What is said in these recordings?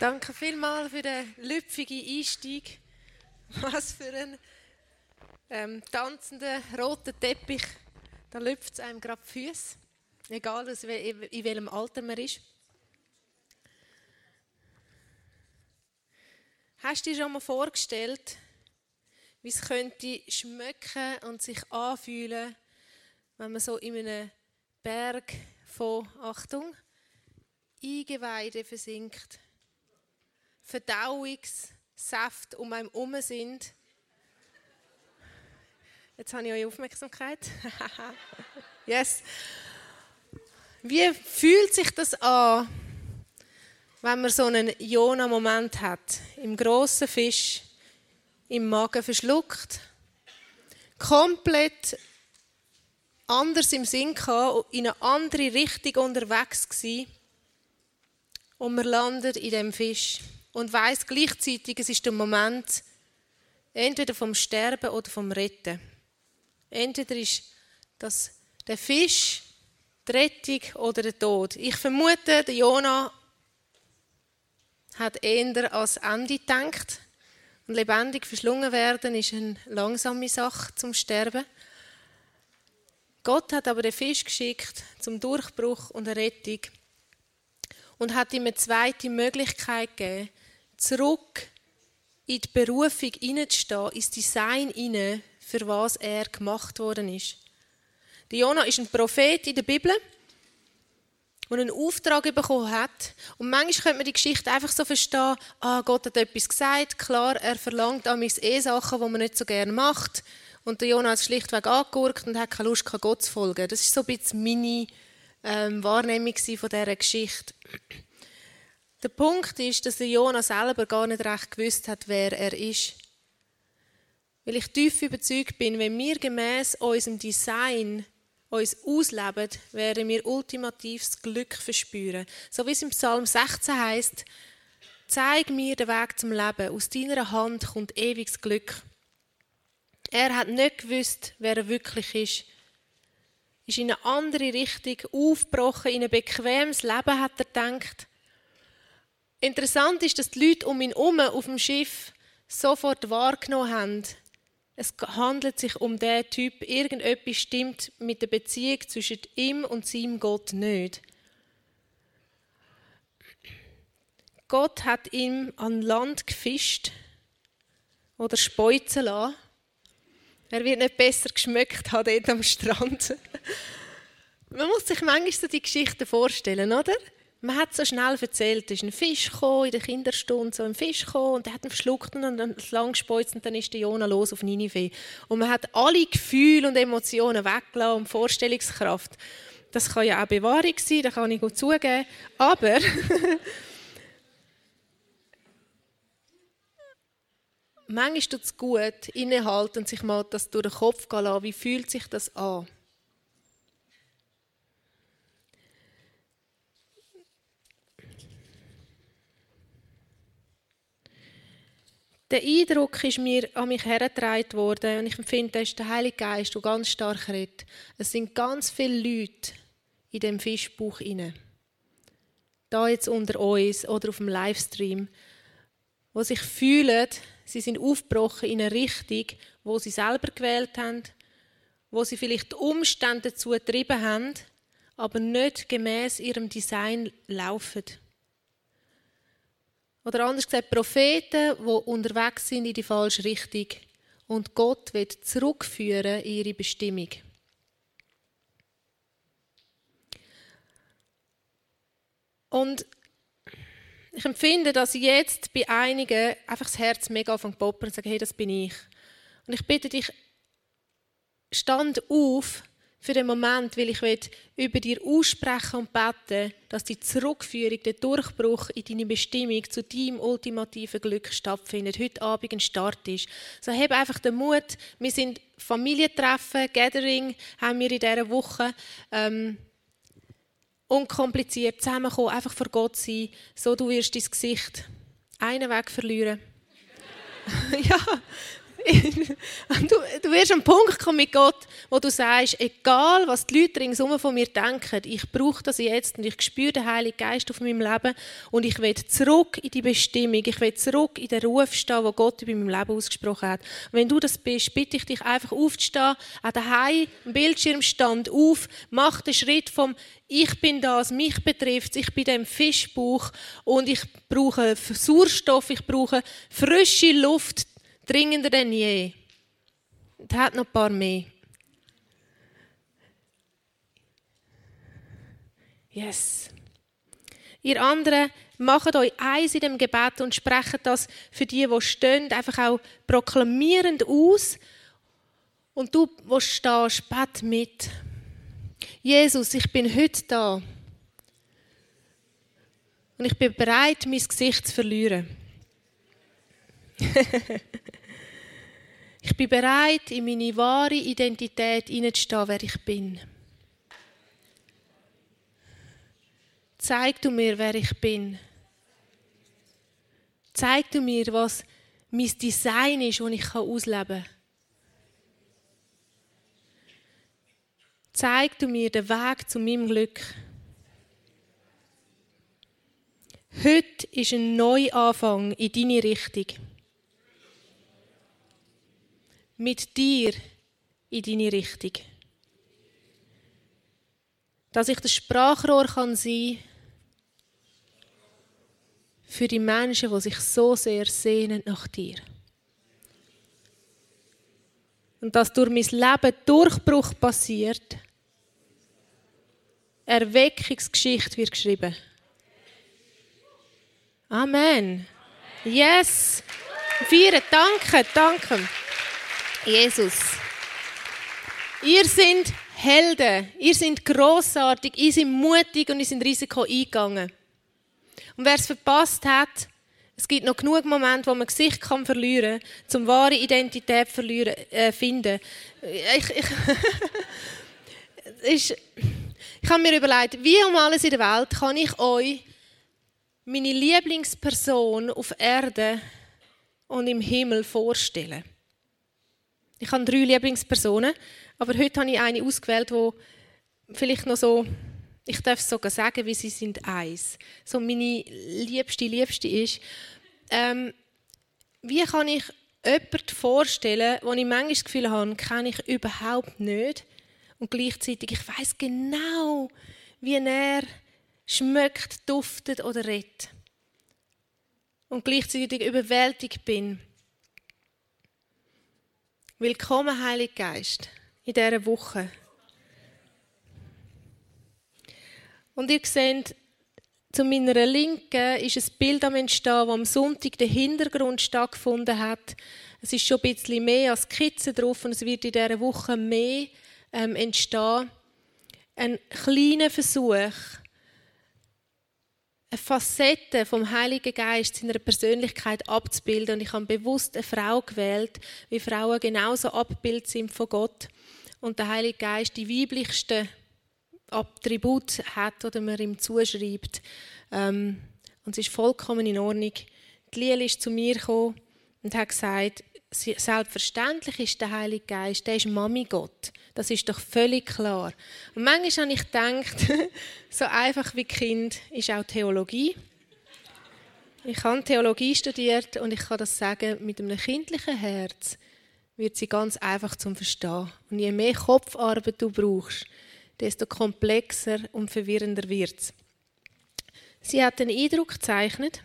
Danke vielmals für den lüpfigen Einstieg. Was für ein ähm, tanzender roter Teppich. Da lüpft es einem gerade die Füße. Egal in welchem Alter man ist. Hast du dir schon mal vorgestellt, wie es könnte schmecken und sich anfühlen, wenn man so in einem Berg von, Achtung, Eingeweide versinkt? Verdauungssaft um einen herum sind. Jetzt habe ich eure Aufmerksamkeit. yes. Wie fühlt sich das an, wenn man so einen Jona-Moment hat? Im grossen Fisch, im Magen verschluckt, komplett anders im Sinn gehabt, in eine andere Richtung unterwegs gewesen, und man landet in dem Fisch und weiß gleichzeitig, es ist der Moment entweder vom Sterben oder vom Retten. Entweder ist das der Fisch, die Rettung oder der Tod. Ich vermute, der Jona hat eher als Ende gedacht. Und lebendig verschlungen werden ist eine langsame Sache zum Sterben. Gott hat aber den Fisch geschickt zum Durchbruch und Rettung und hat ihm eine zweite Möglichkeit gegeben, zurück in die Berufung hineinzustehen, ins Design hinein, für was er gemacht worden ist. Der Jona ist ein Prophet in der Bibel, der einen Auftrag bekommen hat. Und manchmal könnte man die Geschichte einfach so verstehen, ah, Gott hat etwas gesagt, klar, er verlangt an mich eh Sachen, die man nicht so gerne macht. Und der Jona hat schlichtweg angeguckt und hat keine Lust, Gott zu folgen. Das ist so ein bisschen meine ähm, Wahrnehmung von dieser Geschichte. Der Punkt ist, dass der Jona selber gar nicht recht gewusst hat, wer er ist. Weil ich tief überzeugt bin, wenn wir gemäß unserem Design uns ausleben, werden wir ultimatives Glück verspüren. So wie es im Psalm 16 heißt: Zeig mir den Weg zum Leben. Aus deiner Hand kommt ewiges Glück. Er hat nicht gewusst, wer er wirklich ist. Ist in eine andere Richtung aufgebrochen, in ein bequemes Leben, hat er gedacht. Interessant ist, dass die Leute um ihn herum auf dem Schiff sofort wahrgenommen haben. Es handelt sich um den Typ, irgendetwas stimmt mit der Beziehung zwischen ihm und seinem Gott nicht. Gott hat ihm an Land gefischt oder speuzen lassen. Er wird nicht besser geschmeckt haben dort am Strand. Man muss sich manchmal so die Geschichten vorstellen, oder? Man hat so schnell erzählt, es ist ein Fisch gekommen, in der Kinderstunde so ein Fisch gekommen und der hat ihn verschluckt und dann lang gespeuzt und dann ist der Jona los auf Ninive. Und man hat alle Gefühle und Emotionen weggelassen und Vorstellungskraft. Das kann ja auch Bewahrung sein, das kann ich gut zugeben. Aber manchmal tut es gut, innehalten und sich mal das durch den Kopf gehen lassen. Wie fühlt sich das an? Der Eindruck ist mir an mich hergetragen worden und ich empfinde, das ist der Heilige Geist, der ganz stark redet. Es sind ganz viele Leute in dem Fischbuch inne. Da jetzt unter uns oder auf dem Livestream, wo sich fühlen, sie sind aufgebrochen in eine Richtung, wo sie selber gewählt haben, wo sie vielleicht die Umstände dazu getrieben haben, aber nicht gemäß ihrem Design laufen. Oder anders gesagt, Propheten, die unterwegs sind in die falsche Richtung und Gott wird zurückführen in ihre Bestimmung. Und ich empfinde, dass jetzt bei einigen einfach das Herz mega von poppen und sagen, hey, das bin ich. Und ich bitte dich, stand auf für den Moment, weil ich über dir aussprechen und beten, dass die Zurückführung, der Durchbruch in deine Bestimmung zu deinem ultimativen Glück stattfindet. Heute Abend ein Start ist. So hab einfach den Mut. Wir sind Familientreffen, Gathering haben wir in dieser Woche. Ähm, unkompliziert zusammenkommen, einfach vor Gott sein, so du wirst dein Gesicht einen Weg verlieren. ja, du, du wirst am Punkt kommen mit Gott, wo du sagst, egal was die Leute ringsum von mir denken, ich brauche das jetzt und ich spüre den Heiligen Geist auf meinem Leben und ich will zurück in die Bestimmung, ich will zurück in den Ruf stehen, wo Gott über meinem Leben ausgesprochen hat. Und wenn du das bist, bitte ich dich einfach aufzustehen, an daheim, am Bildschirmstand auf, mach den Schritt vom ich bin das, mich betrifft ich bin dem Fischbuch und ich brauche Sauerstoff, ich brauche frische Luft, dringender denn je. Es hat noch ein paar mehr. Yes. Ihr anderen macht euch eins in dem Gebet und sprecht das für die, die stehen, einfach auch proklamierend aus. Und du, wo stehst, bet mit. Jesus, ich bin heute da. Und ich bin bereit, mein Gesicht zu verlieren. ich bin bereit, in meine wahre Identität hineinzustehen, wer ich bin. Zeig du mir, wer ich bin. Zeig du mir, was mein Design ist, das ich ausleben kann. Zeig du mir den Weg zu meinem Glück. Heute ist ein Neuanfang in deine Richtung. Mit dir in deine Richtung. Dass ich das Sprachrohr kann sein für die Menschen, die sich so sehr sehnen nach dir. Und dass durch mein Leben Durchbruch passiert, Erweckungsgeschichte wird geschrieben. Amen. Yes. Feiern. Danke, danke. Jesus. Ihr seid Helden. Ihr seid großartig. Ihr seid mutig und ihr seid Risiko eingegangen. Und wer es verpasst hat, es gibt noch genug Momente, wo man Gesicht kann verlieren kann, zum wahre Identität verlieren, äh, finden. Ich, ich, ist, ich habe mir überlegt, wie um alles in der Welt kann ich euch meine Lieblingsperson auf Erde und im Himmel vorstellen. Ich habe drei Lieblingspersonen, aber heute habe ich eine ausgewählt, wo vielleicht noch so, ich darf es sogar sagen, wie sie sind eins. So meine liebste, liebste ist. Ähm, wie kann ich jemanden vorstellen, wo ich manchmal das Gefühl habe, kenne ich überhaupt nicht und gleichzeitig, ich weiß genau, wie er schmeckt, duftet oder redet. Und gleichzeitig überwältigt bin. Willkommen, Heiliger Geist, in dieser Woche. Und ihr seht, zu meiner Linken ist ein Bild am Entstehen, wo am Sonntag der Hintergrund stattgefunden hat. Es ist schon ein bisschen mehr als Skizze drauf und es wird in dieser Woche mehr ähm, entstehen. Ein kleiner Versuch, Facette vom Heiligen Geist seiner Persönlichkeit abzubilden. Und ich habe bewusst eine Frau gewählt, wie Frauen genauso Abbild sind von Gott. Und der Heilige Geist die weiblichsten Attribut hat oder man ihm zuschreibt. Ähm, und es ist vollkommen in Ordnung. Die Lili ist zu mir gekommen und hat gesagt, selbstverständlich ist der Heilige Geist, der ist Mami Gott. Das ist doch völlig klar. Und manchmal habe ich gedacht, so einfach wie Kind ist auch Theologie. Ich habe Theologie studiert und ich kann das sagen, mit einem kindlichen Herz wird sie ganz einfach zum Verstehen. Und je mehr Kopfarbeit du brauchst, desto komplexer und verwirrender wird es. Sie hat den Eindruck gezeichnet,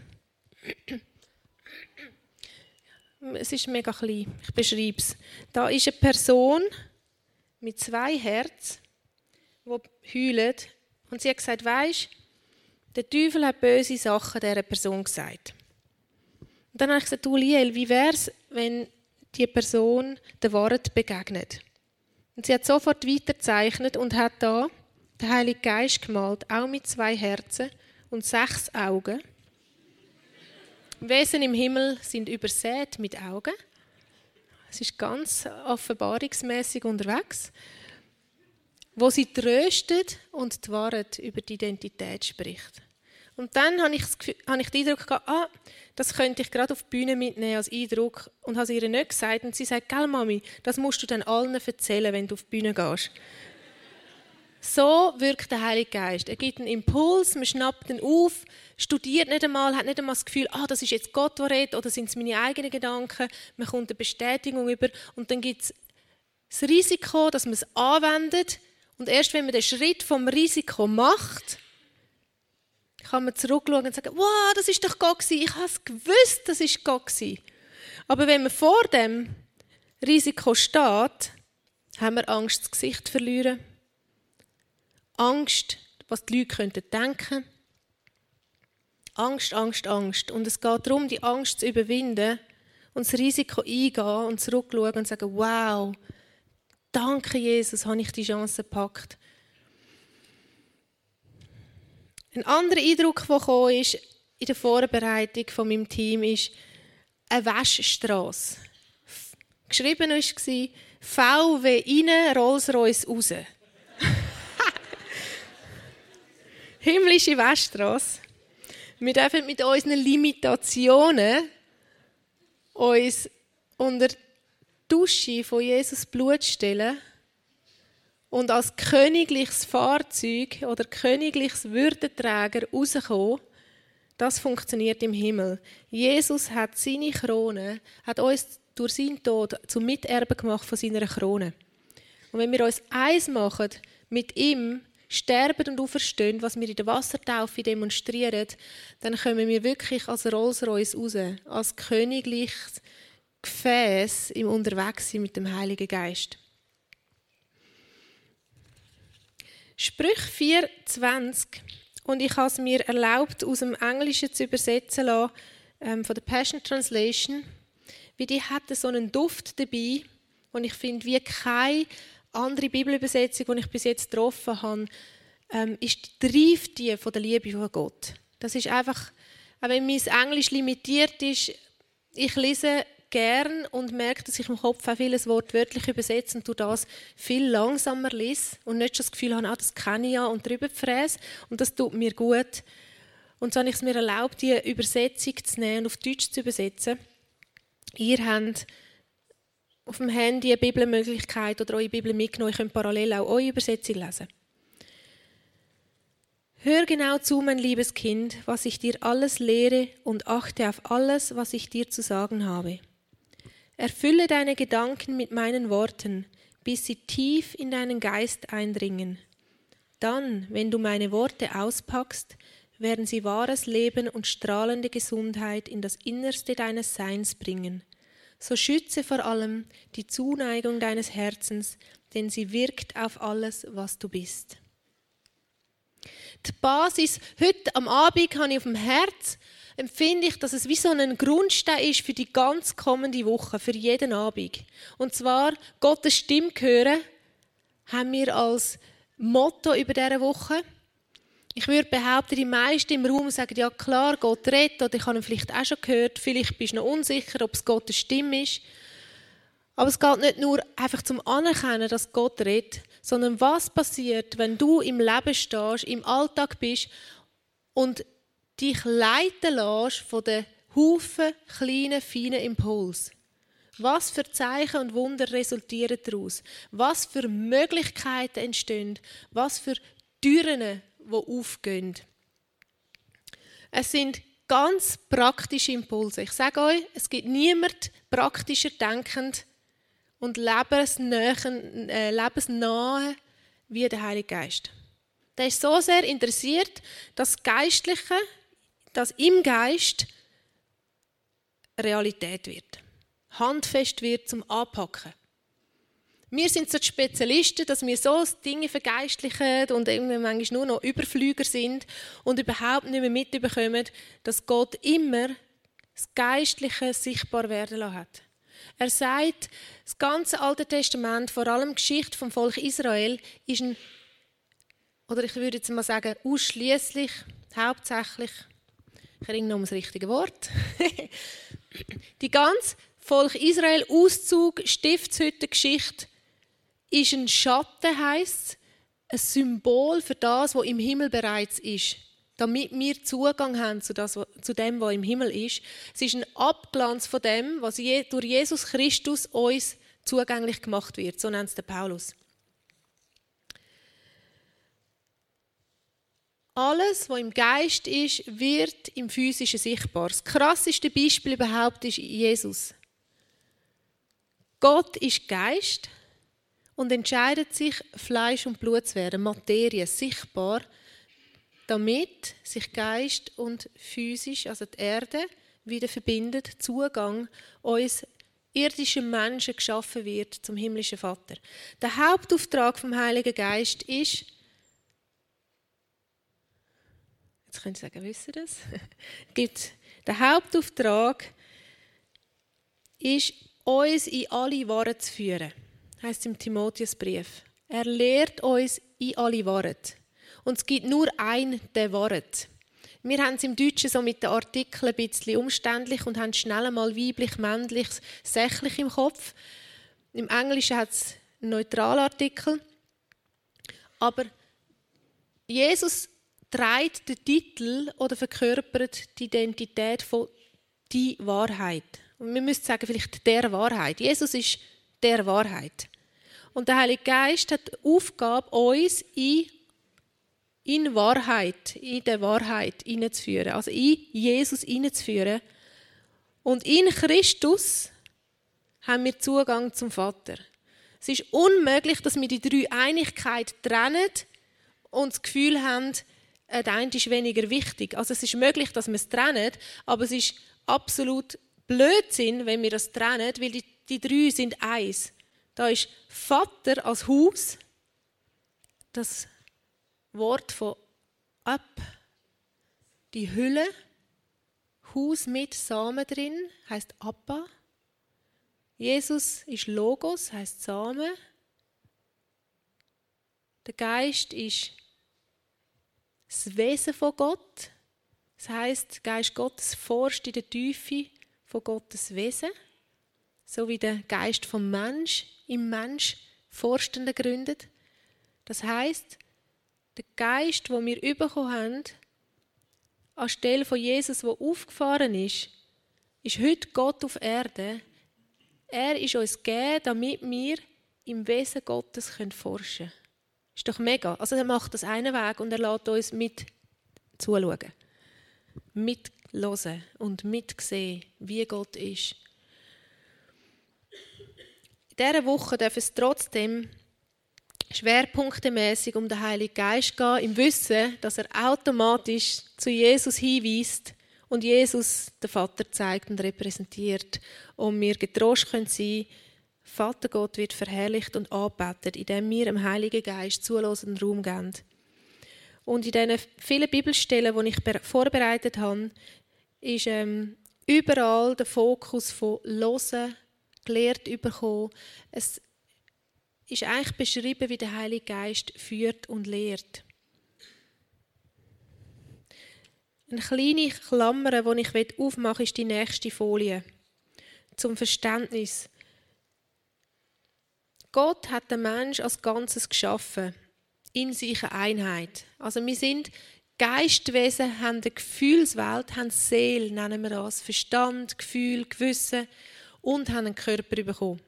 es ist mega klein. Ich beschreibe es. Da ist eine Person mit zwei Herzen, die heulen. Und sie hat gesagt, weisst, der Teufel hat böse Sachen dieser Person gesagt. Und dann habe ich gesagt, du Liel, wie wäre es, wenn die Person der Wahrheit begegnet? Und sie hat sofort weiterzeichnet und hat da den Heiligen Geist gemalt, auch mit zwei Herzen und sechs Augen. Wesen im Himmel sind übersät mit Augen. Es ist ganz offenbarungsmäßig unterwegs, wo sie tröstet und die Wahrheit über die Identität spricht. Und dann habe ich, habe ich den Eindruck gehabt, ah, das könnte ich gerade auf die Bühne mitnehmen als Eindruck und habe es ihr nicht gesagt. Und sie sagt, gell Mami, das musst du dann allen erzählen, wenn du auf die Bühne gehst. So wirkt der Heilige Geist. Er gibt einen Impuls, man schnappt ihn auf, studiert nicht einmal, hat nicht einmal das Gefühl, ah, das ist jetzt Gott, der redet, oder sind es meine eigenen Gedanken. Man kommt eine Bestätigung über und dann gibt es das Risiko, dass man es anwendet. Und erst wenn man den Schritt vom Risiko macht, kann man zurückschauen und sagen, wow, das ist doch Gott gewesen. Ich habe es gewusst, das ist Gott gewesen. Aber wenn man vor dem Risiko steht, haben wir Angst, das Gesicht zu verlieren. Angst, was die Leute könnten denken. Angst, Angst, Angst. Und es geht darum, die Angst zu überwinden und das Risiko eingehen und zurückschauen und sagen, wow, danke Jesus, habe ich die Chance gepackt. Ein anderer Eindruck, der kam, ist in der Vorbereitung von meinem Team ist eine Waschstraße. Geschrieben war VW rein, Rolls-Royce raus. Himmlische Waschstraße. Wir dürfen mit unseren Limitationen uns unter die Dusche von Jesus Blut stellen und als königliches Fahrzeug oder königliches Würdenträger rauskommen, das funktioniert im Himmel. Jesus hat seine Krone, hat uns durch seinen Tod zum Miterben gemacht von seiner Krone. Und wenn wir uns eins machen mit ihm, sterben und auferstehen, was wir in der Wassertaufe demonstrieren, dann kommen wir wirklich als Rolls-Royce raus, als königliches Gefäß im Unterwegssein mit dem Heiligen Geist. Sprüch 4,20 und ich habe es mir erlaubt, aus dem Englischen zu übersetzen lassen, ähm, von der Passion Translation, wie die hatte so einen Duft dabei und ich finde, wie keine andere Bibelübersetzung, die ich bis jetzt getroffen habe, ähm, ist die von der Liebe von Gott. Das ist einfach, auch wenn mein Englisch limitiert ist, ich lese gern und merke, dass ich im Kopf auch vieles wortwörtlich übersetze und das viel langsamer lese und nicht schon das Gefühl habe, ah, das kenne ich ja und drüber fräse und das tut mir gut. Und so habe ich es mir erlaubt, die Übersetzung zu nehmen und auf Deutsch zu übersetzen. Ihr habt auf dem Handy eine Bibelmöglichkeit oder eure Bibel mitgenommen. Ihr könnt parallel auch eure Übersetzung lesen. Hör genau zu, mein liebes Kind, was ich dir alles lehre und achte auf alles, was ich dir zu sagen habe. Erfülle deine Gedanken mit meinen Worten, bis sie tief in deinen Geist eindringen. Dann, wenn du meine Worte auspackst, werden sie wahres Leben und strahlende Gesundheit in das Innerste deines Seins bringen. So schütze vor allem die Zuneigung deines Herzens, denn sie wirkt auf alles, was du bist. Die Basis, heute am Abend habe ich auf dem Herz, empfinde ich, dass es wie so ein Grundstein ist für die ganz kommende Woche, für jeden Abend. Und zwar Gottes Stimme hören, haben wir als Motto über diese Woche. Ich würde behaupten, die meisten im Raum sagen, ja klar, Gott redet, oder ich habe ihn vielleicht auch schon gehört, vielleicht bist du noch unsicher, ob es Gottes Stimme ist. Aber es geht nicht nur einfach zum Anerkennen, dass Gott redet, sondern was passiert, wenn du im Leben stehst, im Alltag bist und dich leiten lässt von den Haufen kleinen, feinen Impuls. Was für Zeichen und Wunder resultieren daraus? Was für Möglichkeiten entstehen? Was für Türen, die aufgehen? Es sind ganz praktische Impulse. Ich sage euch, es gibt niemand praktischer denkend und lebensnahe, äh, lebensnahe wie der Heilige Geist. Der ist so sehr interessiert, dass das Geistliche, dass im Geist Realität wird. Handfest wird zum Anpacken. Wir sind so die Spezialisten, dass wir so Dinge vergeistlichen und irgendwie manchmal nur noch Überflüger sind und überhaupt nicht mehr mitbekommen, dass Gott immer das Geistliche sichtbar werden lassen hat. Er sagt, das ganze Alte Testament, vor allem die Geschichte vom Volk Israel, ist ein, oder ich würde jetzt mal sagen, ausschließlich, hauptsächlich, ich erinnere noch um das richtige Wort, die ganze Volk Israel Auszug Stiftshütte Geschichte ist ein Schatten heißt ein Symbol für das, was im Himmel bereits ist. damit wir Zugang haben zu, das, zu dem, was im Himmel ist. Es ist ein Abglanz von dem, was durch Jesus Christus uns zugänglich gemacht wird. So nennt es der Paulus. Alles, was im Geist ist, wird im Physischen sichtbar. Das krasseste Beispiel überhaupt ist Jesus. Gott ist Geist und entscheidet sich, Fleisch und Blut zu werden, Materie, sichtbar, damit sich Geist und physisch, also die Erde, wieder verbindet, Zugang uns irdischen Menschen geschaffen wird zum himmlischen Vater. Der Hauptauftrag vom Heiligen Geist ist, Jetzt könnt ihr sagen, wisst ihr das? Gibt, der Hauptauftrag ist, uns in alle Wahrheit zu führen. Heißt im Timotheusbrief. Er lehrt uns in alle Wahrheit. Und es gibt nur ein der Wahrheit. Wir haben es im Deutschen so mit den Artikeln ein bisschen umständlich und haben schnell einmal weiblich, männlich, sächlich im Kopf. Im Englischen hat es einen Neutralartikel. Aber Jesus trägt den Titel oder verkörpert die Identität von die Wahrheit. Und wir müssen sagen, vielleicht der Wahrheit. Jesus ist der Wahrheit. Und der Heilige Geist hat die Aufgabe, uns in, in Wahrheit, in der Wahrheit hineinzuführen. Also in Jesus hineinzuführen. Und in Christus haben wir Zugang zum Vater. Es ist unmöglich, dass wir die drei Einigkeit trennen und das Gefühl haben, äh, der eine ist weniger wichtig. Also es ist möglich, dass wir es trennen, aber es ist absolut Blödsinn, wenn wir das trennen, weil die, die drei sind eins. Da ist Vater als Haus, das Wort von ab, die Hülle, Haus mit Samen drin, heißt Abba. Jesus ist Logos, heißt Samen. Der Geist ist das Wesen von Gott. Das heißt, Geist Gottes forscht in der Tiefe von Gottes Wesen, so wie der Geist vom Mensch im Mensch Forschende gründet. Das heißt, der Geist, wo wir bekommen haben, anstelle von Jesus, der aufgefahren ist, ist heute Gott auf Erde. Er ist uns gegeben, damit wir im Wesen Gottes forschen können. Ist doch mega. Also er macht das einen Weg und er lässt uns mit zuschauen. Mitlosen und mitsehen, wie Gott ist. In dieser Woche darf es trotzdem schwerpunktemäßig um den Heiligen Geist gehen, im Wissen, dass er automatisch zu Jesus hinweist und Jesus den Vater zeigt und repräsentiert und wir getrost können sein Vater Gott wird verherrlicht und angebetet, indem wir dem Heiligen Geist zulosen Raum geben. Und in diesen vielen Bibelstellen, die ich vorbereitet habe, ist ähm, überall der Fokus von Losen, gelehrt bekommen. Es ist eigentlich beschrieben, wie der Heilige Geist führt und lehrt. Eine kleine Klammer, die ich aufmachen will, ist die nächste Folie. Zum Verständnis. Gott hat den Mensch als Ganzes geschaffen, in sich eine Einheit. Also wir sind Geistwesen, haben eine Gefühlswelt, haben Seele, nennen wir das, Verstand, Gefühl, Gewissen und haben einen Körper bekommen.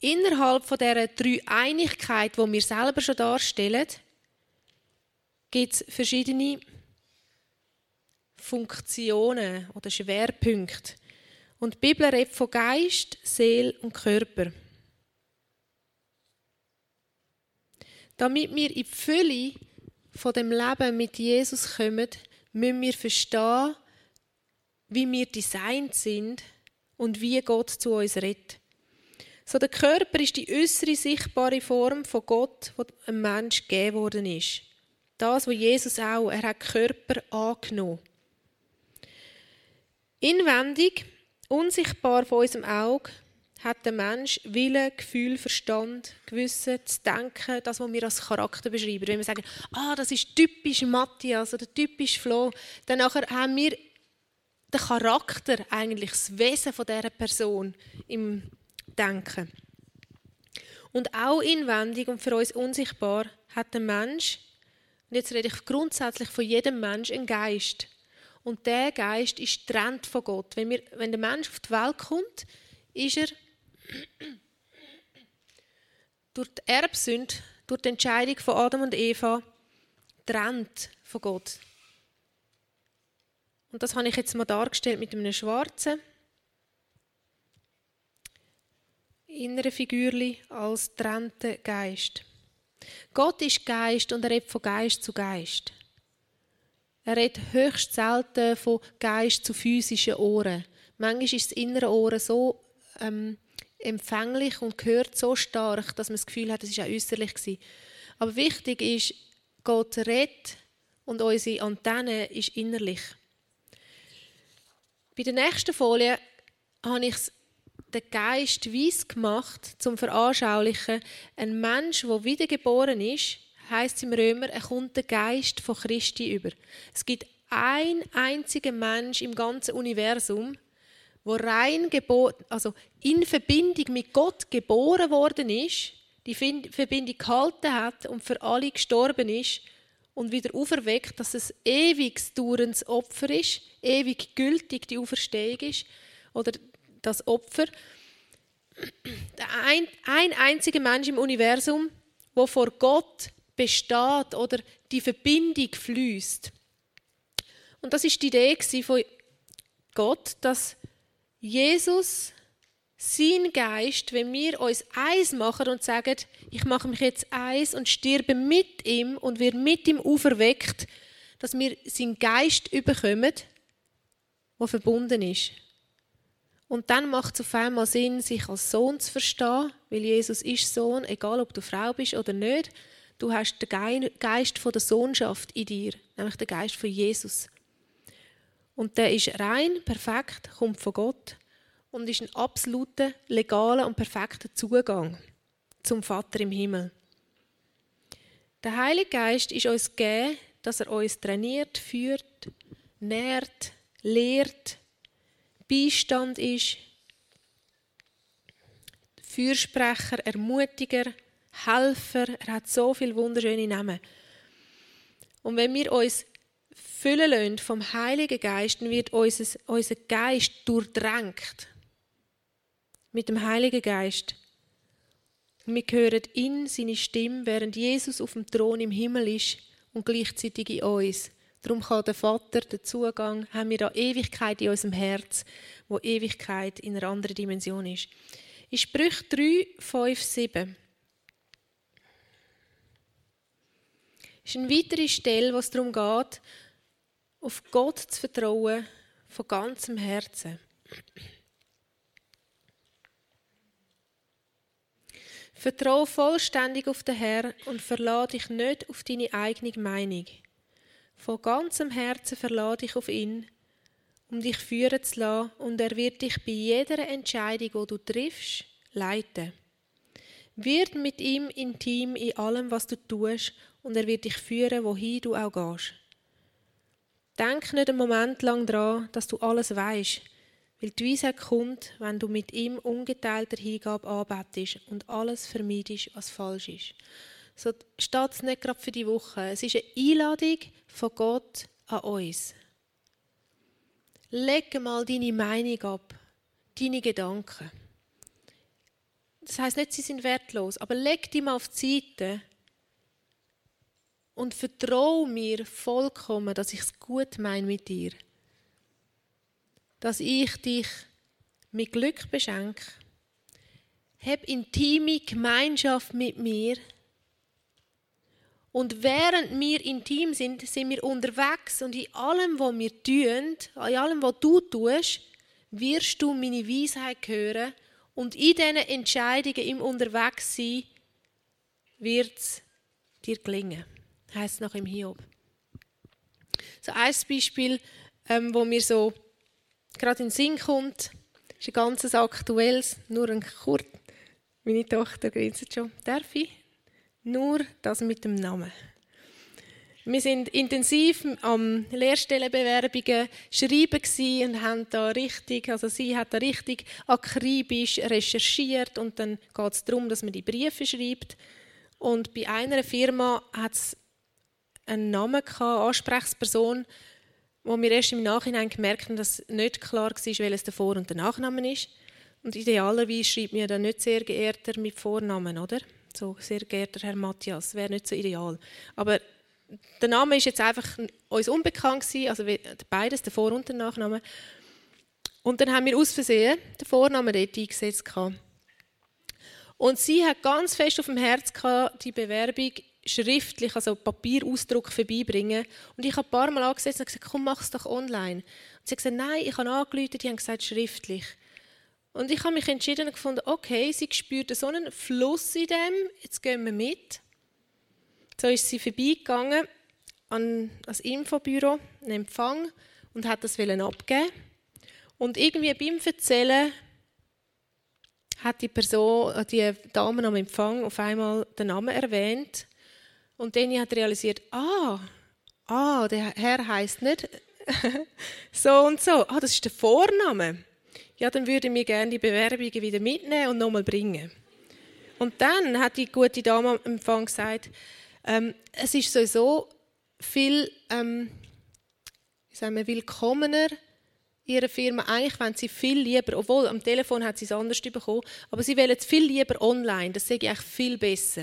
Innerhalb von dieser Einigkeit, die wir selber schon darstellen, gibt es verschiedene Funktionen oder Schwerpunkte. Und die Bibel redet von Geist, Seele und Körper. Damit wir in die Fülle von dem Leben mit Jesus kommen, müssen wir verstehen, wie wir designt sind und wie Gott zu uns redet. So der Körper ist die äußere sichtbare Form von Gott, wo einem Mensch gegeben worden ist. Das, was Jesus auch, er hat Körper angenommen. Inwendig Unsichtbar von unserem Auge hat der Mensch Wille, Gefühl, Verstand, Gewissen, zu denken, das, was wir als Charakter beschreiben. Wenn wir sagen, ah, das ist typisch Matthias oder typisch Flo, dann haben wir den Charakter, eigentlich das Wesen von dieser Person im Denken. Und auch inwendig und für uns unsichtbar hat der Mensch, und jetzt rede ich grundsätzlich von jedem Mensch, einen Geist. Und der Geist ist getrennt von Gott. Wenn, wir, wenn der Mensch auf die Welt kommt, ist er durch die Erbsünde, durch die Entscheidung von Adam und Eva, getrennt von Gott. Und das habe ich jetzt mal dargestellt mit einem schwarzen inneren Figürli als trennten Geist. Gott ist Geist und er redet von Geist zu Geist. Er redet höchst selten von Geist zu physischen Ohren. Manchmal ist das innere Ohr so ähm, empfänglich und gehört so stark, dass man das Gefühl hat, es war auch äußerlich gewesen. Aber wichtig ist, Gott redet und unsere Antenne ist innerlich. Bei der nächsten Folie habe ich den Geist weiss gemacht, zum Veranschaulichen. Ein Mensch, der wiedergeboren ist, heißt im Römer, er kommt den Geist von Christi über. Es gibt ein einziger Mensch im ganzen Universum, wo rein geboren, also in Verbindung mit Gott geboren worden ist, die Verbindung gehalten hat und für alle gestorben ist und wieder auferweckt, dass es ewig dauerndes Opfer ist, ewig gültig die Auferstehung ist oder das Opfer. Ein, ein einziger Mensch im Universum, wo vor Gott besteht oder die Verbindung fließt. Und das ist die Idee von Gott, dass Jesus, sein Geist, wenn wir uns eins machen und sagen, ich mache mich jetzt eins und sterbe mit ihm und wir mit ihm auferweckt, dass wir seinen Geist überkommen, der verbunden ist. Und dann macht es auf einmal Sinn, sich als Sohn zu verstehen, weil Jesus ist Sohn, egal ob du Frau bist oder nicht. Du hast den Geist von der Sohnschaft in dir, nämlich den Geist von Jesus. Und der ist rein, perfekt, kommt von Gott und ist ein absoluter, legaler und perfekter Zugang zum Vater im Himmel. Der Heilige Geist ist uns gegeben, dass er uns trainiert, führt, nährt, lehrt, Beistand ist, Fürsprecher, Ermutiger, Helfer. Er hat so viele wunderschöne Namen. Und wenn wir uns füllen lassen vom Heiligen Geist, dann wird unser, Geist durchdrängt mit dem Heiligen Geist. Und wir hören in seine Stimme, während Jesus auf dem Thron im Himmel ist und gleichzeitig in uns. Darum kann der Vater den Zugang, haben wir da Ewigkeit in unserem Herz, wo Ewigkeit in einer anderen Dimension ist. In Sprüche 3, 5, 7 ist eine weitere Stelle, wo es darum geht, auf Gott zu vertrauen von ganzem Herzen. Vertraue vollständig auf den Herrn und verlade dich nicht auf deine eigene Meinung. Von ganzem Herzen verlade dich auf ihn, um dich führen zu lassen, und er wird dich bei jeder Entscheidung, die du triffst, leiten. Wird mit ihm intim in allem, was du tust, und er wird dich führen, wohin du auch gehst. Denk nicht einen Moment lang daran, dass du alles weißt, weil die Weisheit kommt, wenn du mit ihm ungeteilter Hingabe anbetest und alles vermeidest, was falsch ist. So steht es nicht gerade für die Woche. Es ist eine Einladung von Gott an uns. Leg mal deine Meinung ab, deine Gedanken. Das heißt nicht, sie sind wertlos, aber leg die mal auf die Seite und vertraue mir vollkommen, dass ich es gut meine mit dir. Dass ich dich mit Glück beschenke. Hab intime Gemeinschaft mit mir. Und während wir intim sind, sind wir unterwegs und in allem, was wir tun, in allem, was du tust, wirst du meine Weisheit hören und in diesen Entscheidungen im Unterwegssein wird es dir gelingen heißt noch im Hiob. So ein Beispiel, ähm, wo mir so gerade in den Sinn kommt, ist ein ganzes aktuelles, nur ein kurz. Meine Tochter grinst schon. Darf ich? Nur das mit dem Namen. Wir sind intensiv am Lehrstellenbewerbungen schreiben und haben da richtig, also sie hat da richtig akribisch recherchiert und dann geht es darum, dass man die Briefe schreibt. Und bei einer Firma hat es einen Namen gehabt, Ansprechperson, wo wir erst im Nachhinein gemerkt haben, dass nicht klar war, welches der Vor- und der Nachname ist. Und idealerweise schreibt mir dann nicht sehr geehrter mit Vornamen, oder? So, sehr geehrter Herr Matthias, wäre nicht so ideal. Aber der Name ist jetzt einfach uns unbekannt gewesen, also beides, der Vor- und der Nachname. Und dann haben wir aus Versehen den Vornamen dort eingesetzt. Und sie hat ganz fest auf dem Herz gehabt, die Bewerbung schriftlich, also Papierausdruck vorbeibringen. Und ich habe ein paar Mal angesetzt und gesagt, komm, mach es doch online. Und sie hat gesagt, nein, ich habe angerufen, die haben gesagt, schriftlich. Und ich habe mich entschieden und gefunden, okay, sie spürt so einen Fluss in dem, jetzt gehen wir mit. So ist sie vorbeigegangen an das Infobüro, einen Empfang und hat das abgeben. Und irgendwie beim Erzählen hat die Person, die Dame am Empfang auf einmal den Namen erwähnt und dann hat realisiert, ah, ah, der Herr heißt nicht so und so. Ah, das ist der Vorname ja, dann würde mir gerne die Bewerbungen wieder mitnehmen und nochmal bringen. Und dann hat die gute Dame am Empfang gesagt, ähm, es ist sowieso viel ähm, sagen wir, willkommener ihrer Firma. Eigentlich wollen sie viel lieber, obwohl am Telefon hat sie es anders bekommen, aber sie wollen es viel lieber online. Das sehe ich eigentlich viel besser.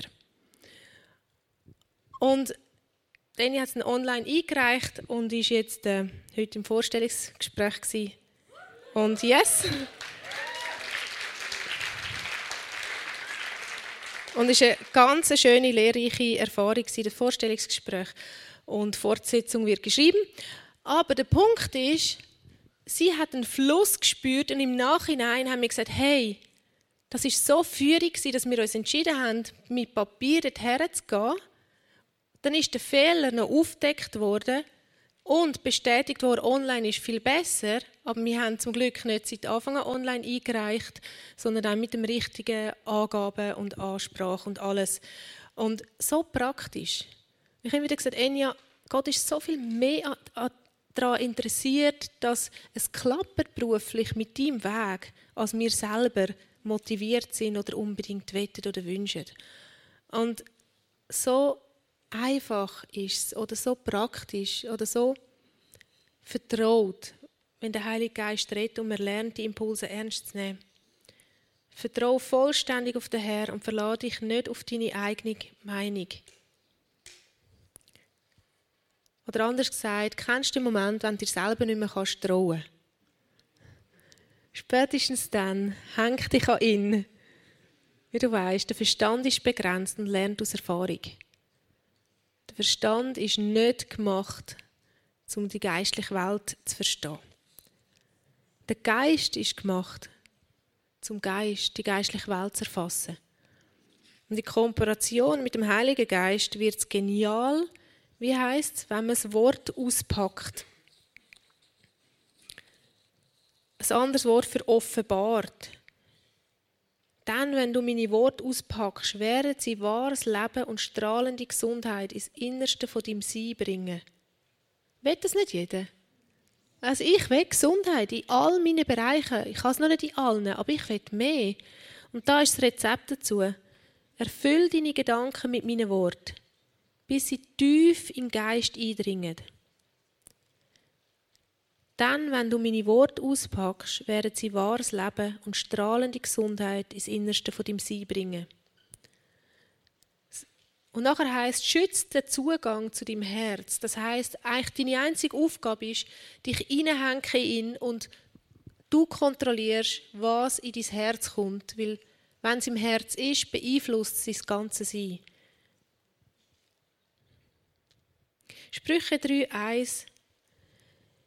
Und Danny hat es online eingereicht und ist jetzt äh, heute im Vorstellungsgespräch gewesen und yes. Und es war eine ganz schöne, lehrreiche Erfahrung, das Vorstellungsgespräch. Und die Fortsetzung wird geschrieben. Aber der Punkt ist, sie hat einen Fluss gespürt und im Nachhinein haben wir gesagt, hey, das ist so führig, dass wir uns entschieden haben, mit Papier dorthin zu gehen. Dann ist der Fehler noch aufgedeckt worden und bestätigt worden, online ist viel besser, aber wir haben zum Glück nicht seit Anfang an online eingereicht, sondern auch mit dem richtigen Angaben und Ansprache und alles. Und so praktisch. Ich habe wieder gesagt, Enya, Gott ist so viel mehr daran interessiert, dass es klappt beruflich mit deinem Weg, als wir selber motiviert sind oder unbedingt wettet oder wünschen. Und so einfach ist es oder so praktisch oder so vertraut, wenn der Heilige Geist redet und man lernt, die Impulse ernst zu nehmen. Vertraue vollständig auf den Herrn und verlade dich nicht auf deine eigene Meinung. Oder anders gesagt, kennst du den Moment, wenn du dir selber nicht mehr kannst trauen Spätestens dann hängt dich an ihn. Wie du weißt, der Verstand ist begrenzt und lernt aus Erfahrung. Der Verstand ist nicht gemacht, um die geistliche Welt zu verstehen. Der Geist ist gemacht, zum Geist, die geistliche Welt zu erfassen. Und die Kooperation mit dem Heiligen Geist wird genial, wie heißt es, wenn man das Wort auspackt. Ein anderes Wort für offenbart. Dann, wenn du meine Worte auspackst, werden sie wahres Leben und strahlende Gesundheit ins Innerste von deinem Sein bringen. Will das nicht jeder? Also ich will Gesundheit in all meinen Bereichen. Ich kann es noch nicht in allen, aber ich will mehr. Und da ist das Rezept dazu. Erfüll deine Gedanken mit meinen Worten, bis sie tief im Geist eindringen. Dann, wenn du meine Worte auspackst, werden sie wahres Leben und strahlende Gesundheit ins Innerste von deinem Sein bringen. Und nachher heißt schützt den Zugang zu deinem Herz. Das heißt, eigentlich deine einzige Aufgabe ist, dich hineinhängen in und du kontrollierst, was in dein Herz kommt, weil wenn es im Herz ist, beeinflusst es das ganze Sein. Sprüche 3,1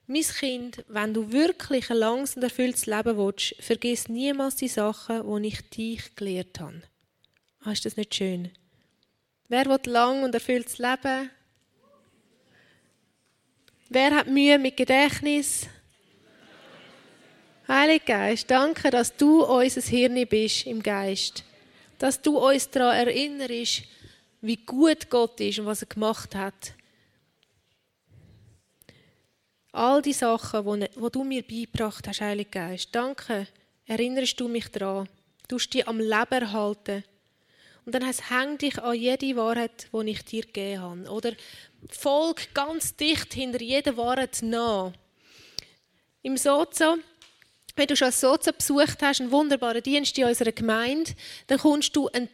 mein Kind, wenn du wirklich ein langes und erfülltes Leben willst, vergiss niemals die Sachen, die ich dich gelehrt habe. Ah, ist das nicht schön? Wer will lang und erfülltes Leben? Wer hat Mühe mit Gedächtnis? Heiliger Geist, danke, dass du unser Hirn bist im Geist. Dass du uns daran erinnerst, wie gut Gott ist und was er gemacht hat. All die Sachen, wo, wo du mir beigebracht hast, Heiliger Geist. Danke, erinnerst du mich daran. Du hast die am Leben erhalten. Und dann heißt häng dich an jede Wahrheit, die ich dir gegeben habe. Oder folg ganz dicht hinter jeder Wahrheit nach. Im Sozo, wenn du schon als Sozo besucht hast, einen wunderbaren Dienst in unserer Gemeinde, dann kommst du einen,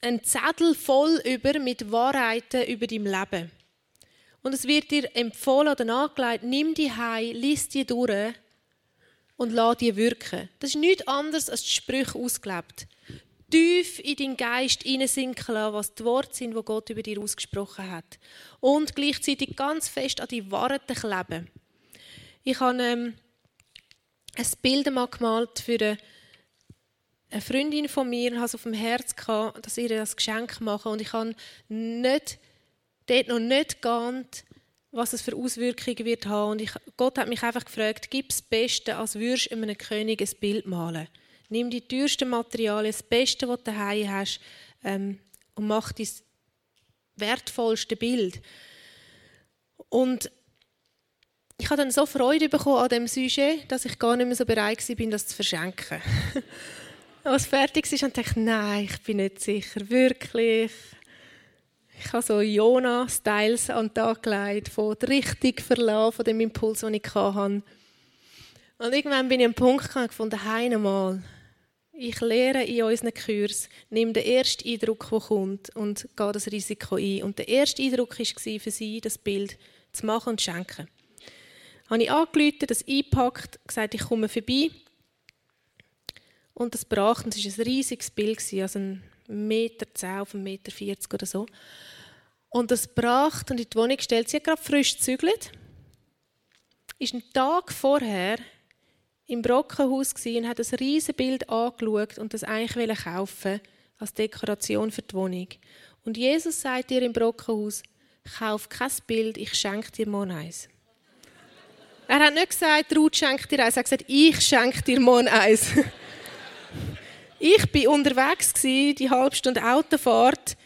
einen Zettel voll über mit Wahrheiten über dein Leben. Und es wird dir empfohlen oder angelegt, nimm die heim, lies die durch und lass die wirken. Das ist nichts anderes als die Sprüche ausgelebt. Tief in deinen Geist hineinsinken lassen, was die Worte sind, die Gott über dir ausgesprochen hat. Und gleichzeitig ganz fest an die Wahrheiten kleben. Ich habe ähm, ein Bild mal gemalt für eine, Freundin von mir und habe es auf dem Herz gehabt, dass ich ihr das Geschenk mache. Und ich habe nicht, dort noch nicht geahnt, was es für Auswirkungen wird haben. Und ich, Gott hat mich einfach gefragt, gib das Beste, als würdest du einem König ein Bild malen. Nimm die teuersten Materialien, das Beste, was du daheim hast, ähm, und mach dein wertvollste Bild. Und ich habe dann so Freude bekommen an dem Sujet, dass ich gar nicht mehr so bereit war, das zu verschenken. Als es fertig ist, dachte ich, nein, ich bin nicht sicher, wirklich. Ich habe so Jona-Styles an den Tag gelegt, von der Richtung verlassen, von dem Impuls, den ich hatte. Und irgendwann bin ich an einen Punkt gekommen, gefunden, einmal, ich lehre in unseren Kurs, nimm den ersten Eindruck, der kommt, und gehe das Risiko ein. Und der erste Eindruck war für sie, das Bild zu machen und zu schenken habe ich angerufen, das eingepackt, gesagt, ich komme vorbei. Und das brachte, und es war ein riesiges Bild, also ein Meter auf einen Meter vierzig oder so. Und das brachte und in die Wohnung gestellt. Sie gerade frisch gezügelt. Ist einen Tag vorher im Brockenhaus und hat ein riesiges Bild angeschaut und das eigentlich kaufen als Dekoration für die Wohnung. Und Jesus sagt ihr im Brockenhaus, kauf kein Bild, ich schenke dir mal eins. Er hat nicht gesagt, Ruth schenkt dir eins. Er hat gesagt, ich schenke dir morgen eins. ich war unterwegs, die halbe Stunde Autofahrt,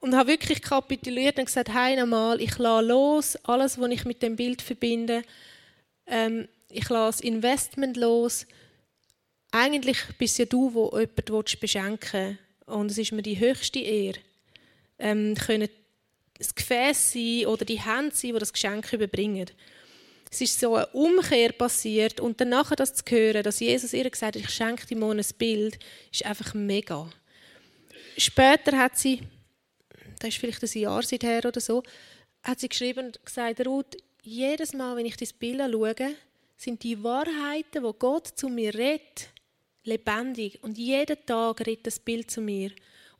und habe wirklich kapituliert und gesagt, hey, nochmal, ich lasse los, alles, was ich mit dem Bild verbinde. Ähm, ich lasse Investment los. Eigentlich bist ja du, wo jemand beschenken willst. Und es ist mir die höchste Ehre, ähm, können das Gefäß sein oder die Hände sein, die das Geschenk überbringen. Es ist so eine Umkehr passiert und dann nachher das zu hören, dass Jesus ihr gesagt hat, ich schenke dir morgen ein Bild, ist einfach mega. Später hat sie, das ist vielleicht ein Jahr seither oder so, hat sie geschrieben und gesagt, Ruth, jedes Mal, wenn ich das Bild anschaue, sind die Wahrheiten, wo Gott zu mir redet, lebendig. Und jeden Tag redet das Bild zu mir.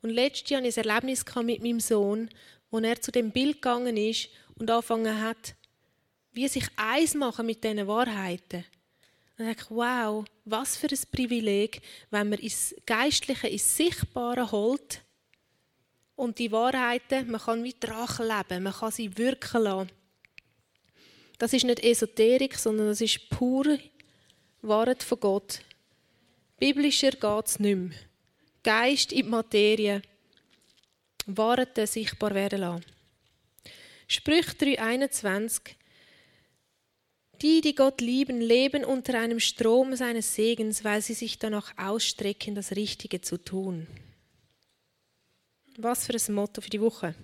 Und letztes Jahr hatte ich ein Erlebnis mit meinem Sohn, wo er zu dem Bild gegangen ist und angefangen hat, wie sich eins machen mit diesen Wahrheiten. Und ich denke, wow, was für ein Privileg, wenn man ins Geistliche, ins Sichtbare holt und die Wahrheiten, man kann wie Drachen leben, man kann sie wirken lassen. Das ist nicht Esoterik, sondern das ist pure Wahrheit von Gott. Biblischer geht es nicht mehr. Geist in die Materie. Wahrheiten sichtbar werden lassen. Sprüch 3,21 die, die Gott lieben, leben unter einem Strom seines Segens, weil sie sich danach ausstrecken, das Richtige zu tun. Was für ein Motto für die Woche.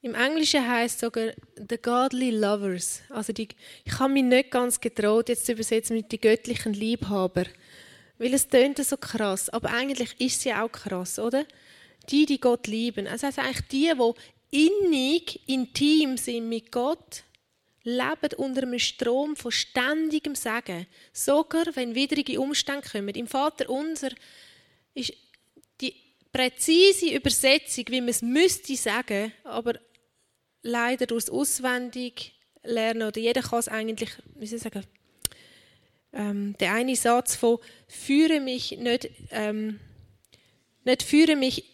Im Englischen heißt sogar The Godly Lovers. Also die, ich habe mich nicht ganz getraut, jetzt zu übersetzen mit die göttlichen Liebhaber. Weil es tönt so krass. Aber eigentlich ist sie auch krass, oder? Die, die Gott lieben. Also heißt eigentlich die, die innig, intim sind mit Gott leben unter einem Strom von ständigem Segen. Sogar wenn widrige Umstände kommen. Im Vater unser ist die präzise Übersetzung, wie man es müsste sagen, aber leider durchs auswendig lernen oder jeder kann es eigentlich, wie soll ich sagen, ähm, der eine Satz von führe mich nicht, ähm, nicht führe mich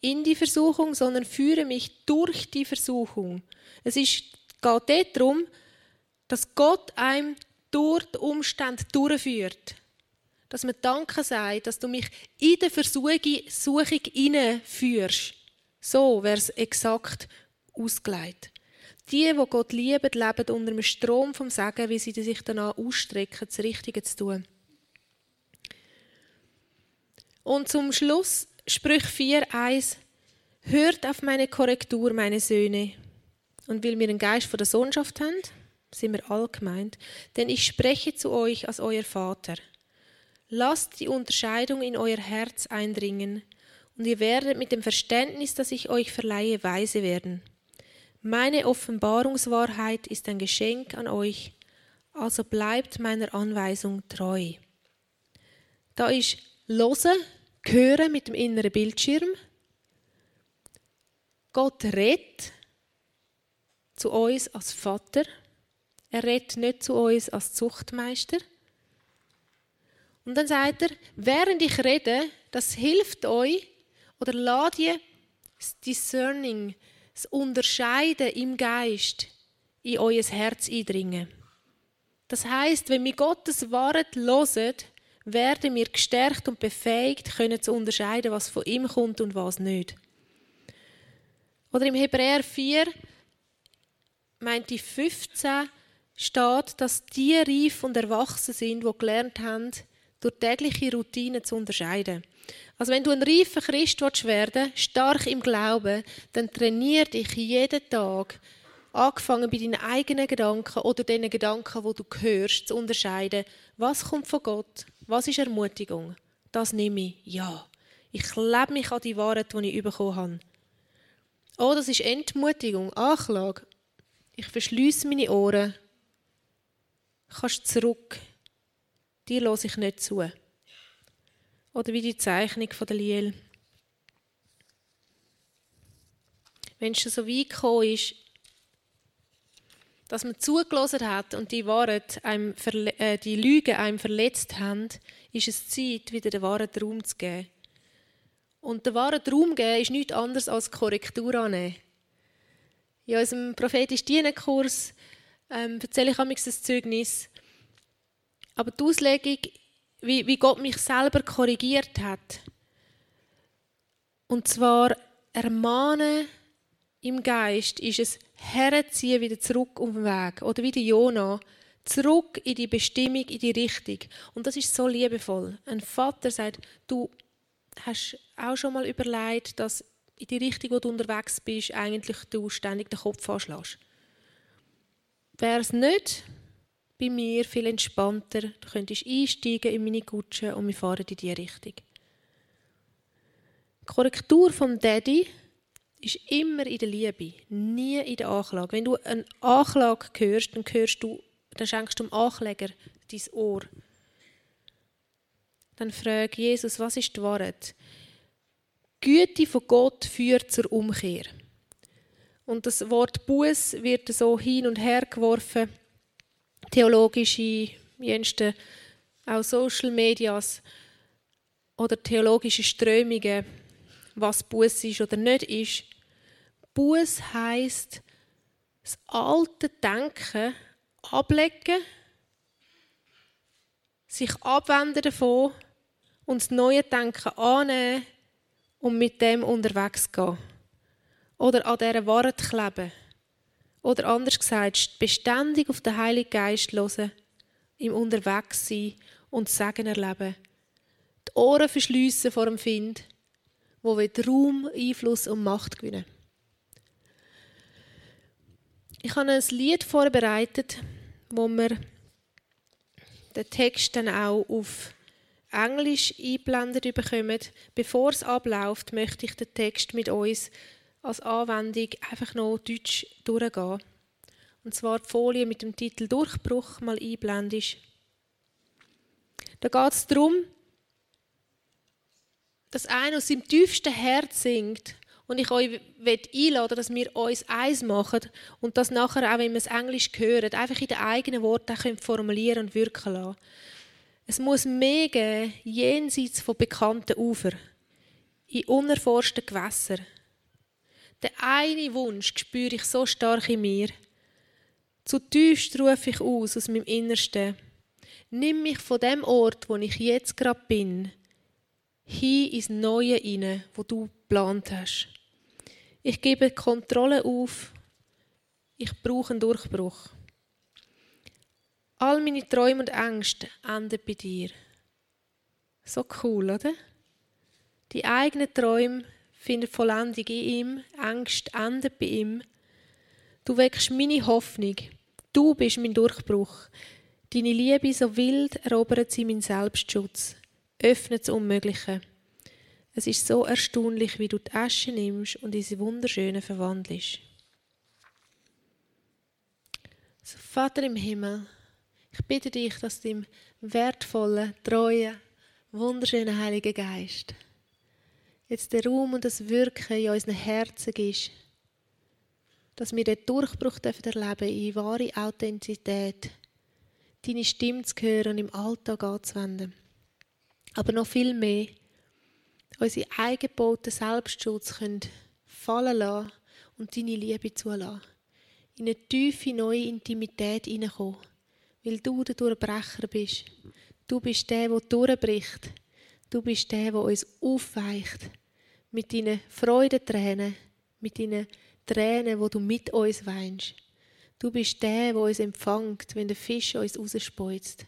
in die Versuchung, sondern führe mich durch die Versuchung. Es ist, geht dort darum, dass Gott einem durch die Umstände durchführt. Dass man Danke sagt, dass du mich in der Versuchung hineinführst. So wäre es exakt ausgelegt. die, die Gott lieben, leben unter dem Strom vom Segen, wie sie sich danach ausstrecken, das Richtige zu tun. Und zum Schluss Sprüch 4, 1. Hört auf meine Korrektur, meine Söhne. Und weil wir einen Geist von der Sohnschaft haben, sind wir all gemeint, denn ich spreche zu euch als euer Vater. Lasst die Unterscheidung in euer Herz eindringen, und ihr werdet mit dem Verständnis, das ich euch verleihe, weise werden. Meine Offenbarungswahrheit ist ein Geschenk an euch, also bleibt meiner Anweisung treu. Da ist Losen, Hören mit dem inneren Bildschirm. Gott redet zu uns als Vater. Er redet nicht zu uns als Zuchtmeister. Und dann sagt er, während ich rede, das hilft euch, oder lasst ihr das Discerning, das Unterscheiden im Geist in euer Herz eindringen. Das heißt, wenn wir Gottes Wort hören, werden wir gestärkt und befähigt, können zu unterscheiden, was von ihm kommt und was nicht. Oder im Hebräer 4, meint die 15, steht, dass die reif und erwachsen sind, die gelernt haben, durch tägliche Routinen zu unterscheiden. Also wenn du ein reifer Christ werden willst, stark im Glauben, dann trainier dich jeden Tag, angefangen bei deinen eigenen Gedanken oder den Gedanken, wo du hörst, zu unterscheiden, was kommt von Gott, was ist Ermutigung? Das nehme ich, ja. Ich lebe mich an die Wahrheit, die ich bekommen habe. Oh, das ist Entmutigung, Anklage. Ich verschließe meine Ohren. Kannst zurück. Dir lasse ich nicht zu. Oder wie die Zeichnung von der Liel. Wenn es so weit gekommen ist, dass man zugelassen hat und die Wahrheit, einem, äh, die Lügen einem verletzt haben, ist es Zeit, wieder den wahren Raum zu geben. Und den wahren Raum geben ist nichts anderes als Korrektur annehmen. In unserem prophetisch Dienenkurs ähm, erzähle ich ein Zeugnis. Aber die Auslegung, wie, wie Gott mich selber korrigiert hat, und zwar ermahnen im Geist, ist es herziehen wieder zurück auf den Weg. Oder wie der Jona, zurück in die Bestimmung, in die Richtung. Und das ist so liebevoll. Ein Vater sagt, du hast auch schon mal überlegt, dass in die Richtung, wo du unterwegs bist, eigentlich du ständig den Kopf anschlägst. Wäre es nicht bei mir viel entspannter, du könntest einsteigen in meine Kutsche und wir fahren in diese Richtung. Die Korrektur vom Daddy ist immer in der Liebe, nie in der Anklage. Wenn du eine Anklage hörst, dann, hörst du, dann schenkst du dem Ankläger dein Ohr. Dann frag Jesus, was ist die Wahrheit? Güte von Gott führt zur Umkehr. Und das Wort Buß wird so hin und her geworfen. Theologische, jenste, auch Social Medias oder theologische Strömungen, was Buß ist oder nicht ist. Buß heißt das alte Denken ablegen, sich abwenden davon und das neue Denken annehmen und mit dem unterwegs gehen. Oder an dieser Wahrheit kleben. Oder anders gesagt, beständig auf den Heiligen Geist hören, im Unterwegs sein und Segen erleben. Die Ohren verschliessen vor dem Find, wo wir Raum, Einfluss und Macht gewinnen. Ich habe ein Lied vorbereitet, wo wir den Text dann auch auf Englisch eingeblendet bekommen. Bevor es abläuft, möchte ich den Text mit uns als Anwendung einfach noch Deutsch durchgehen. Und zwar die Folie mit dem Titel Durchbruch mal einblendest. Da geht es darum, dass einer aus seinem tiefsten Herz singt und ich euch einladen dass wir uns eins machen und das nachher, auch wenn wir es Englisch hören, einfach in den eigenen Worten formulieren und wirken lassen. Es muss mehr geben, jenseits von bekannten Ufer, in unerforschten Gewässern. Der eine Wunsch spüre ich so stark in mir. Zutiefst rufe ich aus aus meinem Innersten. Nimm mich von dem Ort, wo ich jetzt gerade bin, hin ins Neue inne, wo du geplant hast. Ich gebe Kontrolle auf. ich brauche einen Durchbruch. All meine Träume und Ängste enden bei dir. So cool, oder? Die eigenen Träume finden Vollendung in ihm, Ängste enden bei ihm. Du weckst meine Hoffnung. Du bist mein Durchbruch. Deine Liebe so wild erobert sie meinen Selbstschutz, öffnet das Unmögliche. Es ist so erstaunlich, wie du die Asche nimmst und in sie wunderschöne verwandelst. So, Vater im Himmel, ich bitte dich, dass dem wertvollen, treuen, wunderschönen Heiligen Geist jetzt der Raum und das Wirken in unseren Herzen ist, dass wir den Durchbruch erleben in wahre Authentizität, deine Stimme zu hören und im Alltag anzuwenden. Aber noch viel mehr, unsere eingebauten Selbstschutz können fallen lassen und deine Liebe zulassen. In eine tiefe neue Intimität hineinkommen, weil du der Durchbrecher bist. Du bist der, der durchbricht. Du bist der, der uns aufweicht. Mit deinen Freudentränen, mit deinen Tränen, wo du mit uns weinst. Du bist der, der uns empfängt, wenn der Fisch uns rausspeuzt.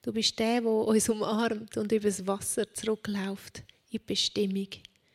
Du bist der, der uns umarmt und übers Wasser zurückläuft in die Bestimmung.